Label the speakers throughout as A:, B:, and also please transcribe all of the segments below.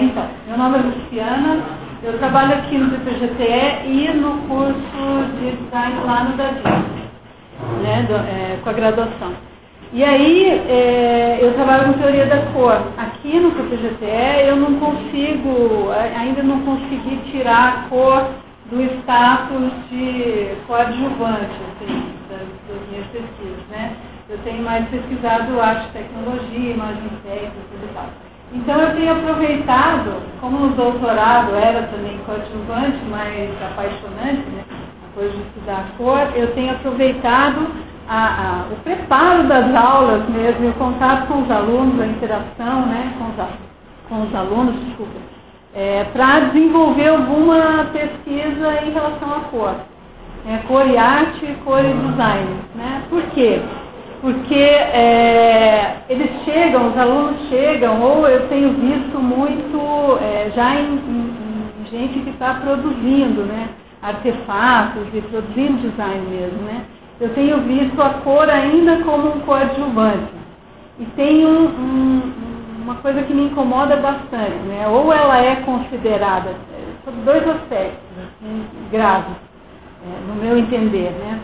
A: Então, meu nome é Luciana, eu trabalho aqui no PPGTE e no curso de design lá no Davi, né, do, é, com a graduação. E aí, é, eu trabalho com teoria da cor. Aqui no PPGTE eu não consigo, ainda não consegui tirar a cor do status de coadjuvante, assim, das, das minhas pesquisas, né? Eu tenho mais pesquisado arte, tecnologia, imagem técnica e tal. Então eu tenho aproveitado, como o doutorado era também coadjuvante, mas apaixonante, né? Coisa de estudar a cor, eu tenho aproveitado a, a, o preparo das aulas mesmo, o contato com os alunos, a interação né, com, os, com os alunos, desculpa, é, para desenvolver alguma pesquisa em relação à cor. É, cor e arte, cor e design. Né? Por quê? Porque é, eles chegam, os alunos chegam, ou eu tenho visto muito é, já em, em, em, gente que está produzindo né, artefatos e produzindo design mesmo. Né? Eu tenho visto a cor ainda como um coadjuvante. E tem um, um, uma coisa que me incomoda bastante, né? Ou ela é considerada, sobre dois aspectos assim, graves, é, no meu entender, né?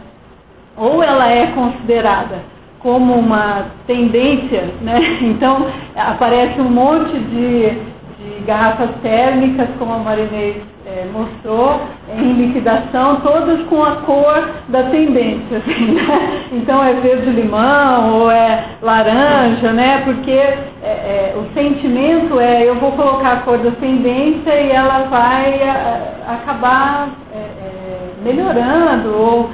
A: Ou ela é considerada como uma tendência, né? Então aparece um monte de, de garrafas térmicas, como a Marinês é, mostrou, em liquidação, todas com a cor da tendência. Assim, né? Então é verde limão ou é laranja, né? Porque é, é, o sentimento é eu vou colocar a cor da tendência e ela vai a, acabar melhorando ou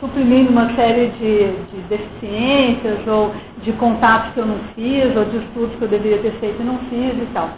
A: suprimindo uma série de, de deficiências ou de contatos que eu não fiz ou de estudos que eu deveria ter feito e não fiz e tal.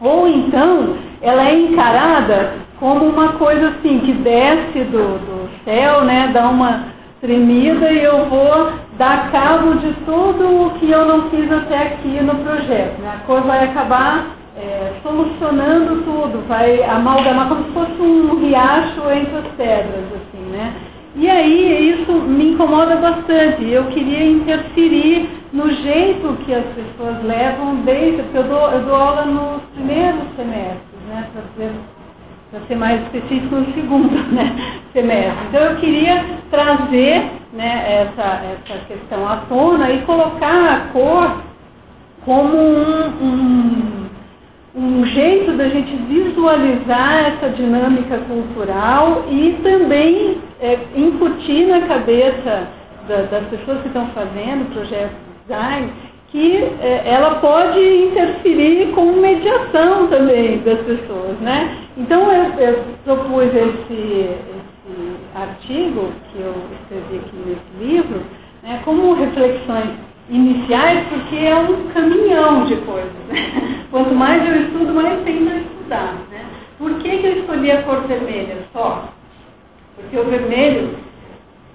A: Ou então, ela é encarada como uma coisa assim, que desce do, do céu, né, dá uma tremida e eu vou dar cabo de tudo o que eu não fiz até aqui no projeto. Né? A cor vai acabar é, solucionando tudo, vai amalgamar como se fosse um riacho entre as pedras, assim, né? E aí isso me incomoda bastante. Eu queria interferir no jeito que as pessoas levam desde, porque eu dou, eu dou aula nos primeiros semestres, né, para ser, mais específico no segundo né, semestre. Então eu queria trazer né, essa, essa questão à tona e colocar a cor como um, um um jeito da gente visualizar essa dinâmica cultural e também é, incutir na cabeça da, das pessoas que estão fazendo projetos de design que é, ela pode interferir com mediação também das pessoas, né? Então eu, eu propus esse, esse artigo que eu escrevi aqui nesse livro né, como reflexões iniciais porque é um caminhão de coisas. Né? Quanto mais eu estudo, mais tendo a estudar. Né? Por que, que eu escolhi a cor vermelha só? Porque o vermelho,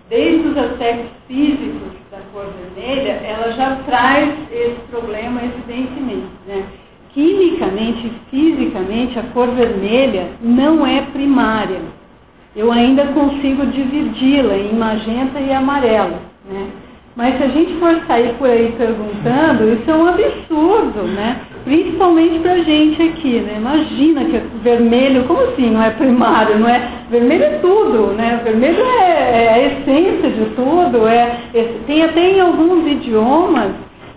A: desde os aspectos físicos da cor vermelha, ela já traz esse problema evidentemente. Né? Quimicamente fisicamente, a cor vermelha não é primária. Eu ainda consigo dividi-la em magenta e amarelo. Né? Mas se a gente for sair por aí perguntando, isso é um absurdo, né? Principalmente pra gente aqui, né? Imagina que é vermelho, como assim não é primário, não é? Vermelho é tudo, né? Vermelho é, é a essência de tudo, é, é, tem até em alguns idiomas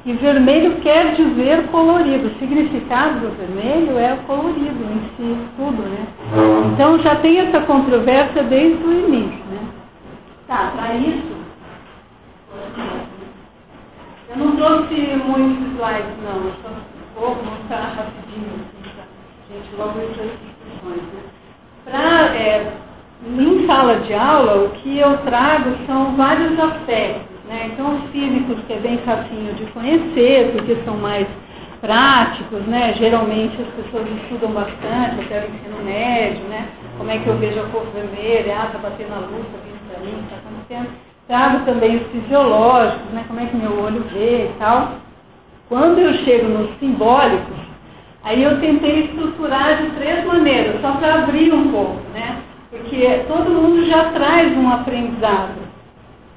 A: e vermelho quer dizer colorido. O significado do vermelho é o colorido em si, tudo, né? Então já tem essa controvérsia desde o início, né? Tá, para isso eu não trouxe muitos slides, não. Eu só vou mostrar rapidinho, assim, pra gente logo para as discussões. Né? Pra, é, em sala de aula, o que eu trago são vários aspectos. Né? Então, os físicos, que é bem facinho de conhecer, porque são mais práticos, né? Geralmente as pessoas estudam bastante, até o ensino médio, né? Como é que eu vejo a cor vermelha, ah, tá batendo a luz, tá vindo para mim, tá acontecendo. Trago também os fisiológicos, né, como é que meu olho vê e tal. Quando eu chego nos simbólicos, aí eu tentei estruturar de três maneiras, só para abrir um pouco, né? Porque todo mundo já traz um aprendizado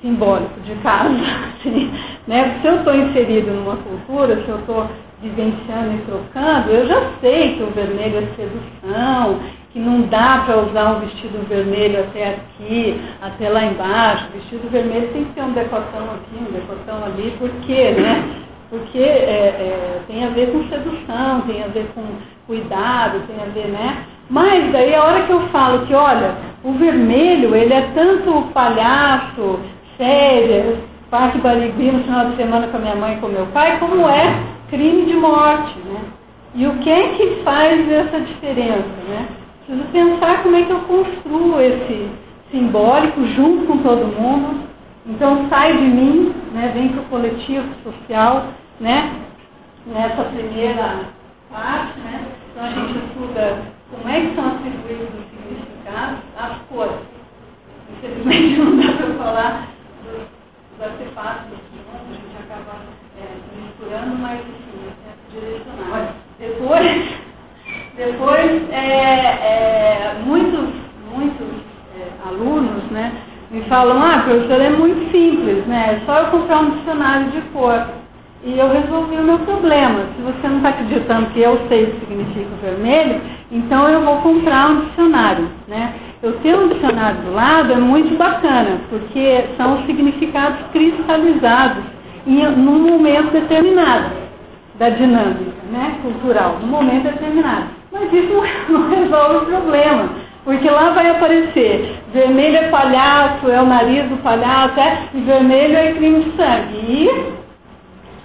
A: simbólico de casa. Assim, né? Se eu estou inserido numa cultura, se eu estou vivenciando e trocando, eu já sei que o vermelho é sedução, que não dá para usar um vestido vermelho até aqui, até lá embaixo. O vestido vermelho tem que ter um decotão aqui, um decotão ali, por quê, né? Porque é, é, tem a ver com sedução, tem a ver com cuidado, tem a ver, né? Mas daí a hora que eu falo que, olha, o vermelho, ele é tanto palhaço, férias, parque barigui no final de semana com a minha mãe e com meu pai, como é crime de morte, né? E o que é que faz essa diferença, né? Preciso pensar como é que eu construo esse simbólico junto com todo mundo. Então sai de mim, né, vem para o coletivo social, né, nessa primeira parte, né, então a gente estuda como é que são atribuídos os significados, as cores. Infelizmente não dá para falar dos, dos artefatos do mundo, a gente acaba é, misturando, mas enfim, é direcionar. Depois depois, é, é, muitos, muitos é, alunos né, me falam, ah, professor, é muito simples, né? É só eu comprar um dicionário de cor. E eu resolvi o meu problema. Se você não está acreditando que eu sei o que significa vermelho, então eu vou comprar um dicionário. Né? Eu ter um dicionário do lado é muito bacana, porque são os significados cristalizados em num momento determinado da dinâmica né, cultural, num momento determinado. Mas isso não, resolve o problema. Porque lá vai aparecer, vermelho é palhaço, é o nariz do palhaço, é, e vermelho é crime de sangue. E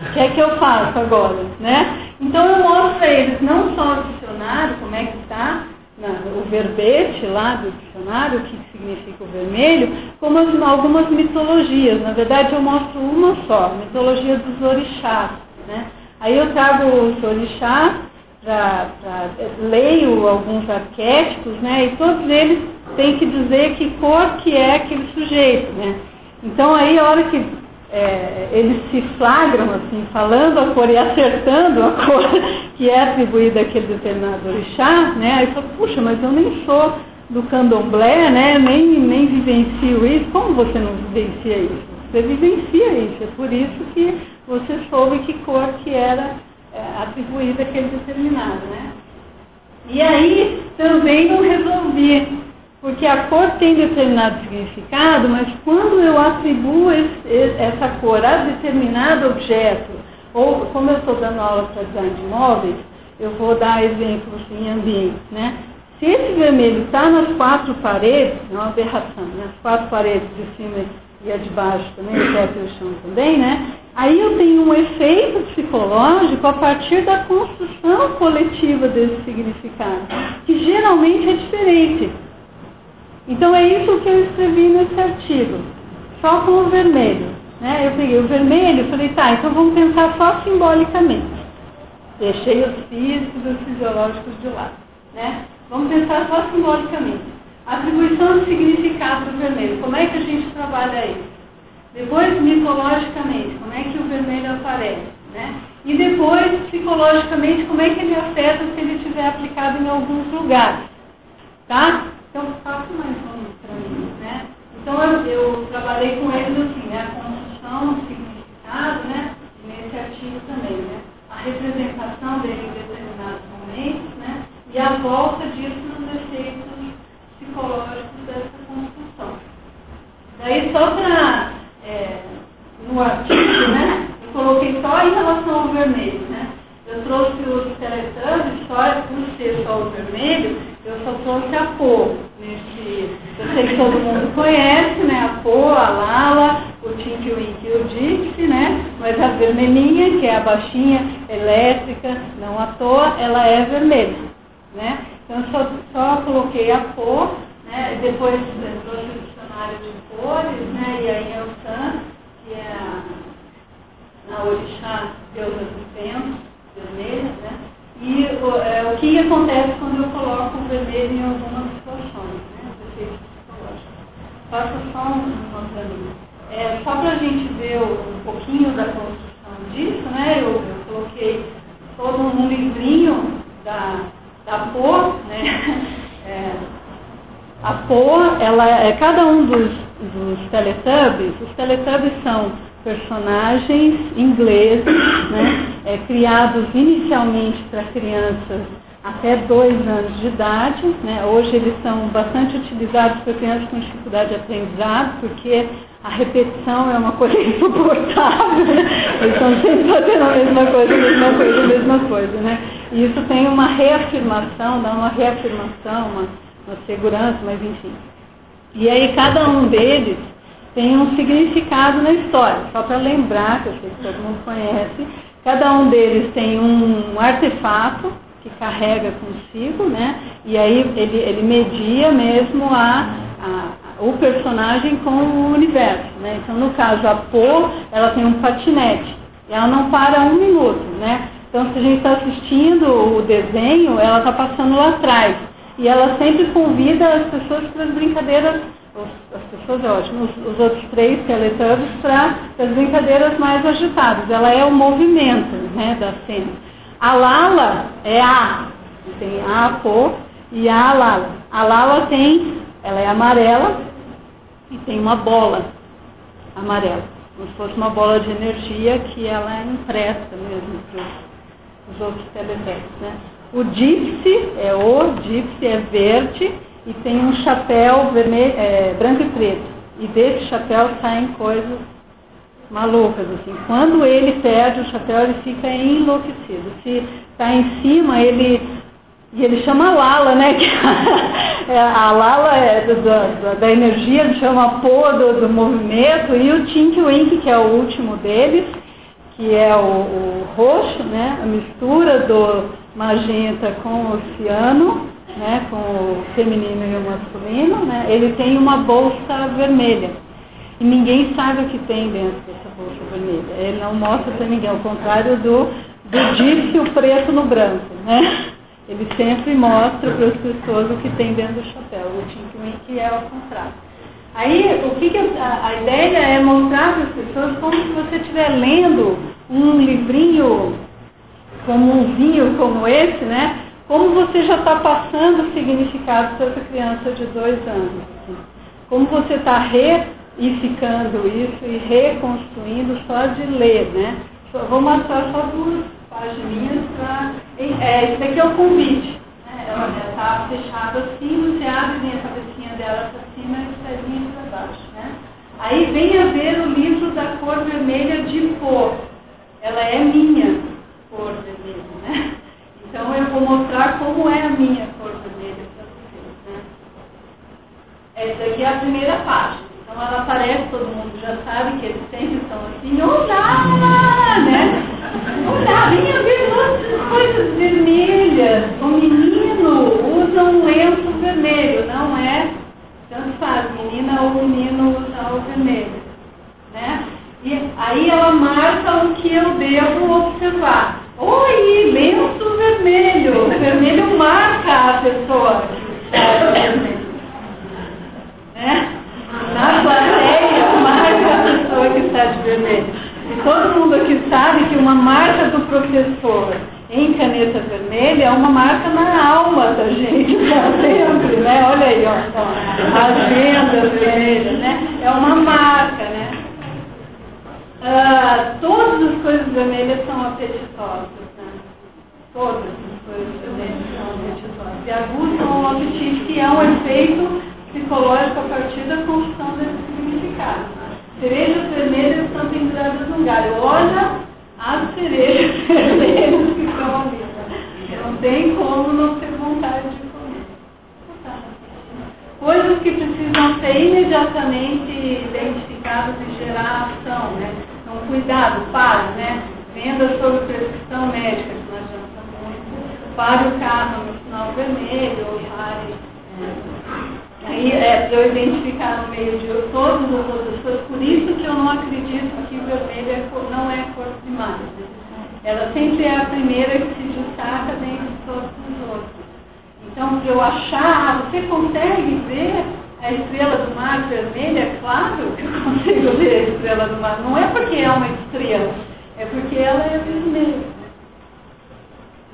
A: o que é que eu faço agora? Né? Então eu mostro a eles não só o dicionário, como é que está, o verbete lá do dicionário, o que significa o vermelho, como algumas mitologias. Na verdade eu mostro uma só, mitologia dos orixás. Né? Aí eu trago os orixás pra, pra, leio alguns arquétipos, né? E todos eles têm que dizer que cor que é aquele sujeito, né? Então aí a hora que é, eles se flagram assim, falando a cor e acertando a cor que é atribuída àquele determinado orixá, né? Aí fala, puxa, mas eu nem sou do candomblé, né? Nem, nem vivencio isso. Como você não vivencia isso? Você vivencia isso, é por isso que você soube que cor que era é, atribuído àquele determinado, né? E aí também não resolvi, porque a cor tem determinado significado, mas quando eu atribuo esse, essa cor a determinado objeto, ou como eu estou dando aula para design de móveis, eu vou dar exemplos em ambiente, né? Se esse vermelho está nas quatro paredes, é uma aberração, né? as quatro paredes de cima e a de baixo também, o teto e o chão também, né? Aí eu tenho um efeito psicológico a partir da construção coletiva desse significado, que geralmente é diferente. Então é isso que eu escrevi nesse artigo, só com o vermelho. Né? Eu peguei o vermelho e falei, tá, então vamos pensar só simbolicamente. Deixei os físicos os fisiológicos de lado. Né? Vamos pensar só simbolicamente. Atribuição de significado do vermelho. Como é que a gente trabalha isso? Depois, mitologicamente, como é que o vermelho aparece? Né? E depois, psicologicamente, como é que ele afeta se ele estiver aplicado em alguns lugares. Tá? Então, faça mais um para mim. Né? Então, eu, eu, trabalhei com eles assim, né? a construção, o significado, né? nesse artigo também. Né? A representação dele em determinados momentos né? e a volta efeitos psicológicos dessa construção. Daí, só para, é, no artigo, né, eu coloquei só em relação ao vermelho, né? Eu trouxe os teletubbies, só por ser só o vermelho, eu só trouxe a Pô. Nesse, eu sei que todo mundo conhece, né? A Pô, a Lala, o Tinky Winky e o Dixie, né? Mas a vermelhinha, que é a baixinha, elétrica, não à toa, ela é vermelha, né? Então, só, só coloquei a cor, né, depois trouxe o dicionário de cores, né, e aí é o San, que é a, a orixá deusa dos ventos, vermelha, né, e o, é, o que acontece quando eu coloco o vermelho em algumas situações, né, efeitos psicológicos. Faça só para mim. É, só para a gente ver um pouquinho da construção disso, né, eu, eu coloquei todo um livrinho da da? É, a POA, ela é cada um dos, dos teletubbies, os teletubbies são personagens ingleses, né, é, criados inicialmente para crianças até dois anos de idade. Né? Hoje eles são bastante utilizados para crianças com dificuldade de aprendizado, porque a repetição é uma coisa insuportável. Né? Eles estão sempre fazendo a mesma coisa, a mesma coisa, a mesma coisa. Né? E isso tem uma reafirmação, dá uma reafirmação, uma, uma segurança, mas enfim. E aí cada um deles tem um significado na história. Só para lembrar, que eu sei que todo mundo conhece, cada um deles tem um artefato que carrega consigo, né? E aí ele, ele media mesmo a, a, o personagem com o universo, né? Então, no caso, a Po, ela tem um patinete. E ela não para um minuto, né? Então, se a gente está assistindo o desenho, ela está passando lá atrás. E ela sempre convida as pessoas para as brincadeiras, as pessoas é ótimo, os, os outros três teletubbies para as brincadeiras mais agitadas. Ela é o movimento né, da cena. A Lala é a, tem a Pô e a Lala. A Lala tem, ela é amarela e tem uma bola amarela, como se fosse uma bola de energia que ela empresta mesmo para os outros teletubbies. Né? O Gypsy é o Gypsy é verde e tem um chapéu vermelho, é, branco e preto. E desse chapéu saem coisas malucas, assim. Quando ele perde o chapéu, ele fica enlouquecido. Se está em cima, ele. E ele chama Lala, né? É, a Lala é do, da energia, ele chama Pô do, do movimento, e o Tink Wink, que é o último deles, que é o, o roxo, né? A mistura do magenta com o ciano, né? Com o feminino e o masculino, né? Ele tem uma bolsa vermelha. E ninguém sabe o que tem dentro dessa bolsa vermelha. Ele não mostra para ninguém, ao contrário do, do disse o preto no branco, né? Ele sempre mostra para as pessoas o que tem dentro do chapéu. O Tink que é ao contrário. Aí, o que, que a, a, ideia é mostrar para as pessoas como se você estiver lendo um livrinho como um vinho como esse, né? Como você já está passando o significado para essa criança de dois anos. Assim. Como você está re ir ficando isso e reconstruindo só de ler, né? Vou mostrar só duas páginas para. É, esse daqui é o convite. Né? Ela está fechada assim, você abre a cabecinha dela para cima e os pezinhos para baixo. Né? Aí vem a ver o livro da cor vermelha de cor. Ela é minha cor vermelha, né? Então eu vou mostrar como é a minha cor vermelha para vocês. Né? Essa aqui é a primeira página. Então ela aparece, todo mundo já sabe que eles sempre são assim, olá, né? Olá, venha ver outras coisas vermelhas. O menino usa um lenço vermelho, não é? Tanto faz, menina ou menino usa o vermelho. Né? E aí ela marca o que eu devo observar. Vermelho. O vermelho marca a pessoa. Né? na plateia marca a pessoa que está de vermelho. E todo mundo aqui sabe que uma marca do professor em caneta vermelha é uma marca na alma da gente para sempre, né? Olha aí, ó, ó agenda vermelha, né? É uma marca, né? Ah, todas as coisas vermelhas são apetitosas, né? Todas as coisas vermelhas são apetitosas. E aguçam o que é um efeito psicológico a partir da construção desse significado. Cerejas vermelhas estão penduradas no galho. Olha as cerejas vermelhas que estão ali. Não tem como não ter vontade de comer. Coisas que precisam ser imediatamente identificadas e gerar ação. Né? Então, cuidado, pare, né? Venda sobre prescrição médica, que não adianta muito. Pare o carro no sinal vermelho, ou pare. É, Aí é para eu identificar no meio de todas as outras coisas, por isso que eu não acredito que o vermelho é cor, não é cor primária. Ela sempre é a primeira que se destaca dentro de todos os outros. Então, para eu achar, você consegue ver a estrela do mar vermelha? É claro que eu consigo ver a estrela do mar. Não é porque é uma estrela, é porque ela é vermelha.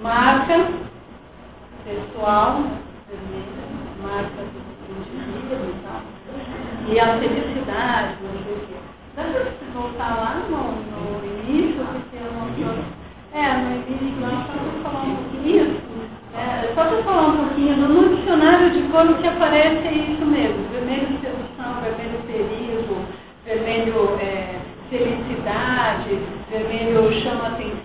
A: Marca pessoal marca e a felicidade, não sei o quê. Dá para voltar lá no, no início, porque eu não estou. É, no início, nós estamos falando um pouquinho. É, só para falar um pouquinho, no dicionário de cor o que aparece é isso mesmo: vermelho sedução, vermelho perigo, vermelho é, felicidade, vermelho chama atenção,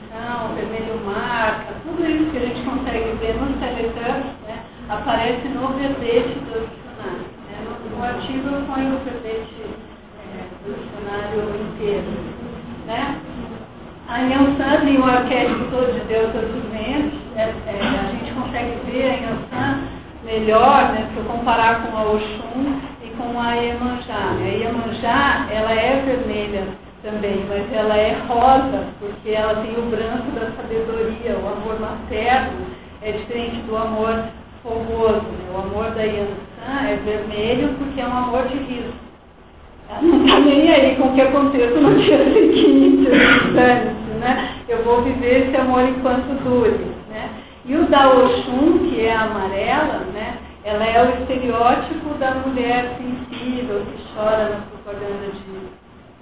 A: vermelho marca, tudo isso que a gente consegue ver no Telegram né, aparece no verbete do dicionário. Né? No, no artigo eu ponho o verbete do dicionário inteiro. Né? A Yansan tem o arquétipo de Deus dos ventos, é, é, a gente consegue ver a Yansan melhor né, se eu comparar com a Oxum e com a Iemanjá. A Iemanjá, ela é vermelha também, mas ela é rosa, porque ela tem o branco da sabedoria, o amor materno é diferente do amor fogoso. Né? O amor da Yansan é vermelho porque é um amor de risco. Ela não está nem aí com o que aconteça no dia seguinte, né? Eu vou viver esse amor enquanto dure, né? E o da Oxum, que é a amarela, né? Ela é o estereótipo da mulher sensível, que chora na propaganda de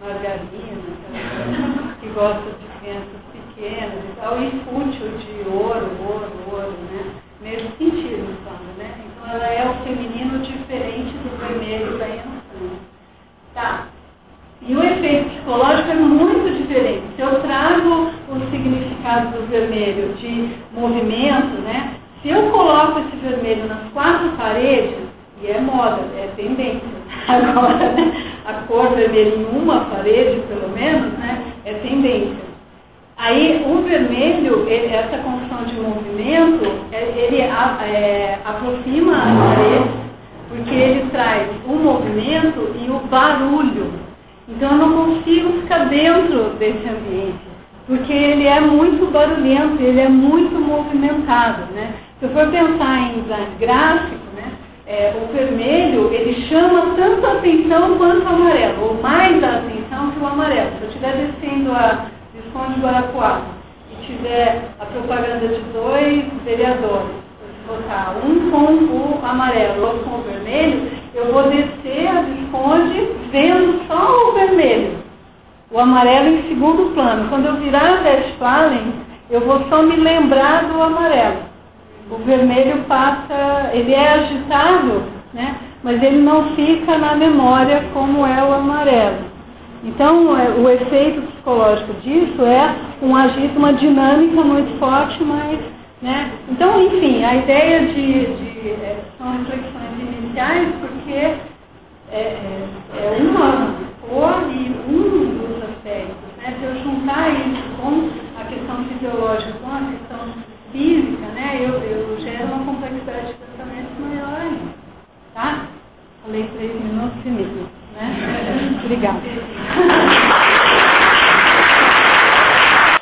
A: margarina, que gosta de crianças pequenas e tal, e fútil de ouro, ouro, ouro, né? Nesse sentido, falando, né? Então ela é o feminino diferente do vermelho da Yansan. Tá. E o efeito psicológico é muito diferente. Se eu trago o significado do vermelho de movimento, né? Se eu coloco esse vermelho nas quatro paredes, e é moda, é tendência. Agora, né? A cor vermelha em uma parede, pelo menos, né? É tendência. Aí, o vermelho, ele, essa construção de movimento, é, ele é, aproxima as paredes porque ele traz o movimento e o barulho. Então eu não consigo ficar dentro desse ambiente, porque ele é muito barulhento, ele é muito movimentado. Né? Se eu for pensar em design gráfico, né, é, o vermelho ele chama tanto a atenção quanto o amarelo, ou mais a atenção que o amarelo. Se eu estiver descendo a Visconde Guarapuava e tiver a propaganda de dois vereadores, botar um com o amarelo, outro com o vermelho, eu vou descer a Visconde vendo só o vermelho. O amarelo em segundo plano. Quando eu virar a Westphalen, eu vou só me lembrar do amarelo. O vermelho passa, ele é agitado, né? mas ele não fica na memória como é o amarelo. Então, é, o efeito psicológico disso é um agito, uma dinâmica muito forte, mas né? Então, enfim, a ideia de, de é, são reflexões iniciais porque é, é, uma cor e um dos aspectos. Né? Se eu juntar isso com a questão fisiológica, com a questão física, né? eu, eu gero uma complexidade de pensamento maior ainda. Tá? Falei três minutos e meio. Né? Obrigada.